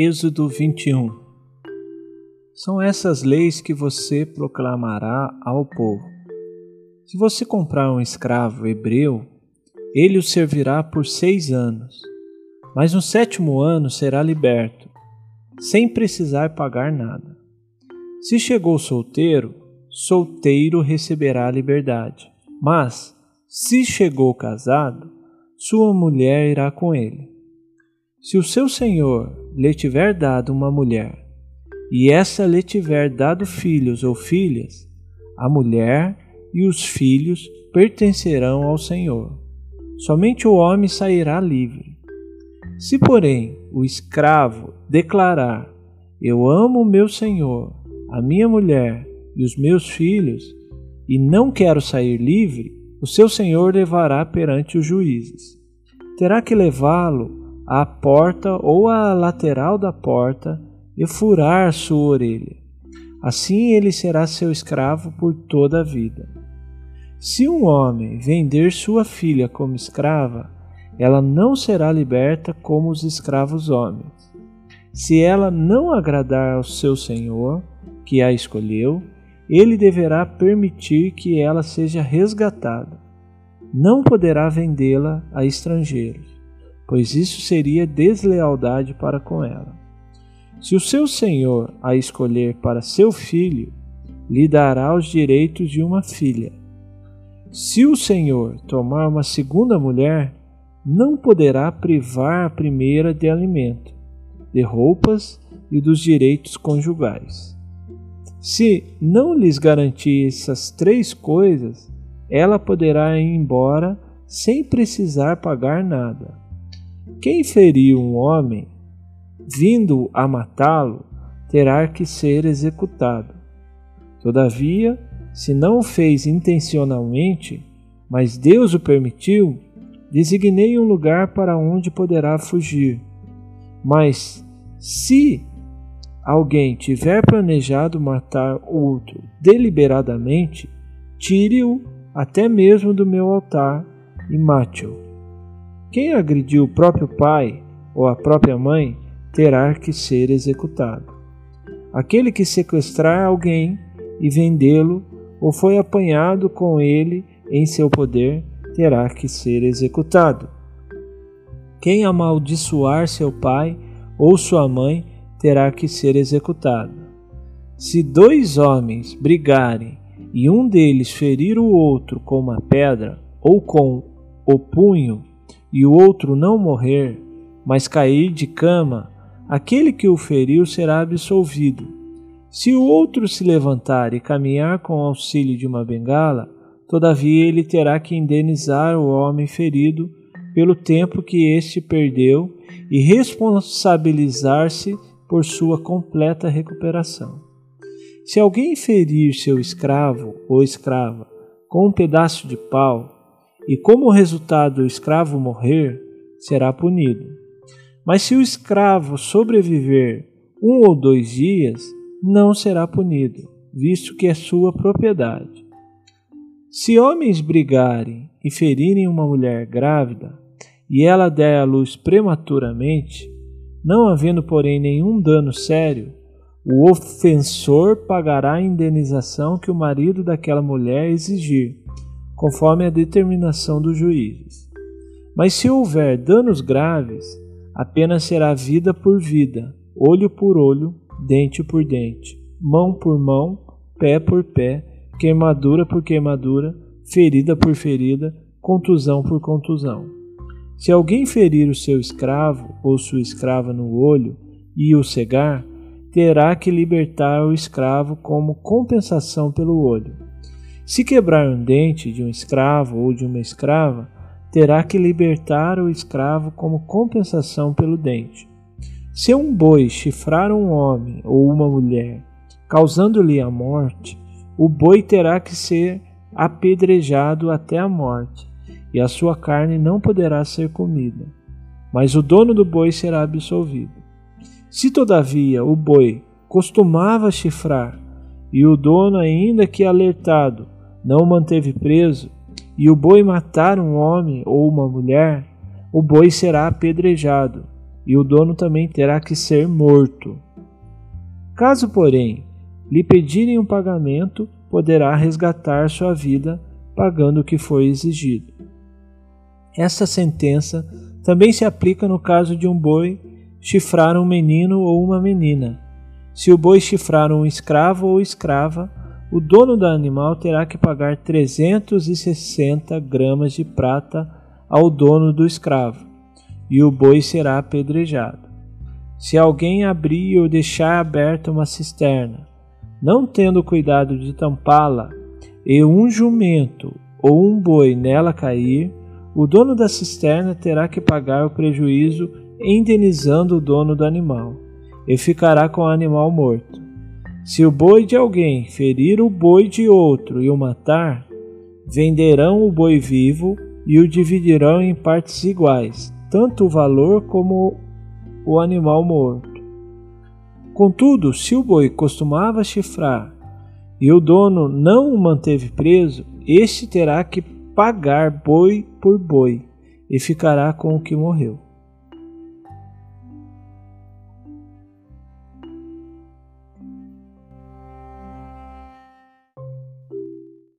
Êxodo 21 São essas leis que você proclamará ao povo. Se você comprar um escravo hebreu, ele o servirá por seis anos, mas no sétimo ano será liberto, sem precisar pagar nada. Se chegou solteiro, solteiro receberá a liberdade, mas, se chegou casado, sua mulher irá com ele. Se o seu senhor lhe tiver dado uma mulher, e essa lhe tiver dado filhos ou filhas, a mulher e os filhos pertencerão ao Senhor. Somente o homem sairá livre. Se, porém, o escravo declarar: Eu amo meu senhor, a minha mulher e os meus filhos, e não quero sair livre, o seu senhor levará perante os juízes. Terá que levá-lo à porta ou à lateral da porta e furar sua orelha. Assim ele será seu escravo por toda a vida. Se um homem vender sua filha como escrava, ela não será liberta como os escravos homens. Se ela não agradar ao seu senhor, que a escolheu, ele deverá permitir que ela seja resgatada. Não poderá vendê-la a estrangeiros pois isso seria deslealdade para com ela. Se o seu senhor a escolher para seu filho, lhe dará os direitos de uma filha. Se o senhor tomar uma segunda mulher, não poderá privar a primeira de alimento, de roupas e dos direitos conjugais. Se não lhes garantir essas três coisas, ela poderá ir embora sem precisar pagar nada. Quem feriu um homem, vindo a matá-lo, terá que ser executado. Todavia, se não o fez intencionalmente, mas Deus o permitiu, designei um lugar para onde poderá fugir. Mas se alguém tiver planejado matar outro deliberadamente, tire-o até mesmo do meu altar e mate-o. Quem agrediu o próprio pai ou a própria mãe terá que ser executado. Aquele que sequestrar alguém e vendê-lo ou foi apanhado com ele em seu poder terá que ser executado. Quem amaldiçoar seu pai ou sua mãe terá que ser executado. Se dois homens brigarem e um deles ferir o outro com uma pedra ou com o punho e o outro não morrer, mas cair de cama, aquele que o feriu será absolvido. Se o outro se levantar e caminhar com auxílio de uma bengala, todavia ele terá que indenizar o homem ferido pelo tempo que este perdeu e responsabilizar-se por sua completa recuperação. Se alguém ferir seu escravo ou escrava com um pedaço de pau, e como resultado o escravo morrer, será punido. Mas se o escravo sobreviver um ou dois dias, não será punido, visto que é sua propriedade. Se homens brigarem e ferirem uma mulher grávida, e ela der à luz prematuramente, não havendo, porém, nenhum dano sério, o ofensor pagará a indenização que o marido daquela mulher exigir, conforme a determinação dos juízes. Mas se houver danos graves, a pena será vida por vida, olho por olho, dente por dente, mão por mão, pé por pé, queimadura por queimadura, ferida por ferida, contusão por contusão. Se alguém ferir o seu escravo ou sua escrava no olho e o cegar, terá que libertar o escravo como compensação pelo olho se quebrar um dente de um escravo ou de uma escrava, terá que libertar o escravo como compensação pelo dente. Se um boi chifrar um homem ou uma mulher, causando-lhe a morte, o boi terá que ser apedrejado até a morte, e a sua carne não poderá ser comida, mas o dono do boi será absolvido. Se todavia o boi costumava chifrar, e o dono, ainda que alertado, não o manteve preso, e o boi matar um homem ou uma mulher, o boi será apedrejado, e o dono também terá que ser morto. Caso, porém, lhe pedirem um pagamento, poderá resgatar sua vida pagando o que foi exigido. Esta sentença também se aplica no caso de um boi chifrar um menino ou uma menina. Se o boi chifrar um escravo ou escrava, o dono do animal terá que pagar 360 gramas de prata ao dono do escravo, e o boi será apedrejado. Se alguém abrir ou deixar aberta uma cisterna, não tendo cuidado de tampá-la, e um jumento ou um boi nela cair, o dono da cisterna terá que pagar o prejuízo indenizando o dono do animal, e ficará com o animal morto. Se o boi de alguém ferir o boi de outro e o matar, venderão o boi vivo e o dividirão em partes iguais, tanto o valor como o animal morto. Contudo, se o boi costumava chifrar e o dono não o manteve preso, este terá que pagar boi por boi e ficará com o que morreu.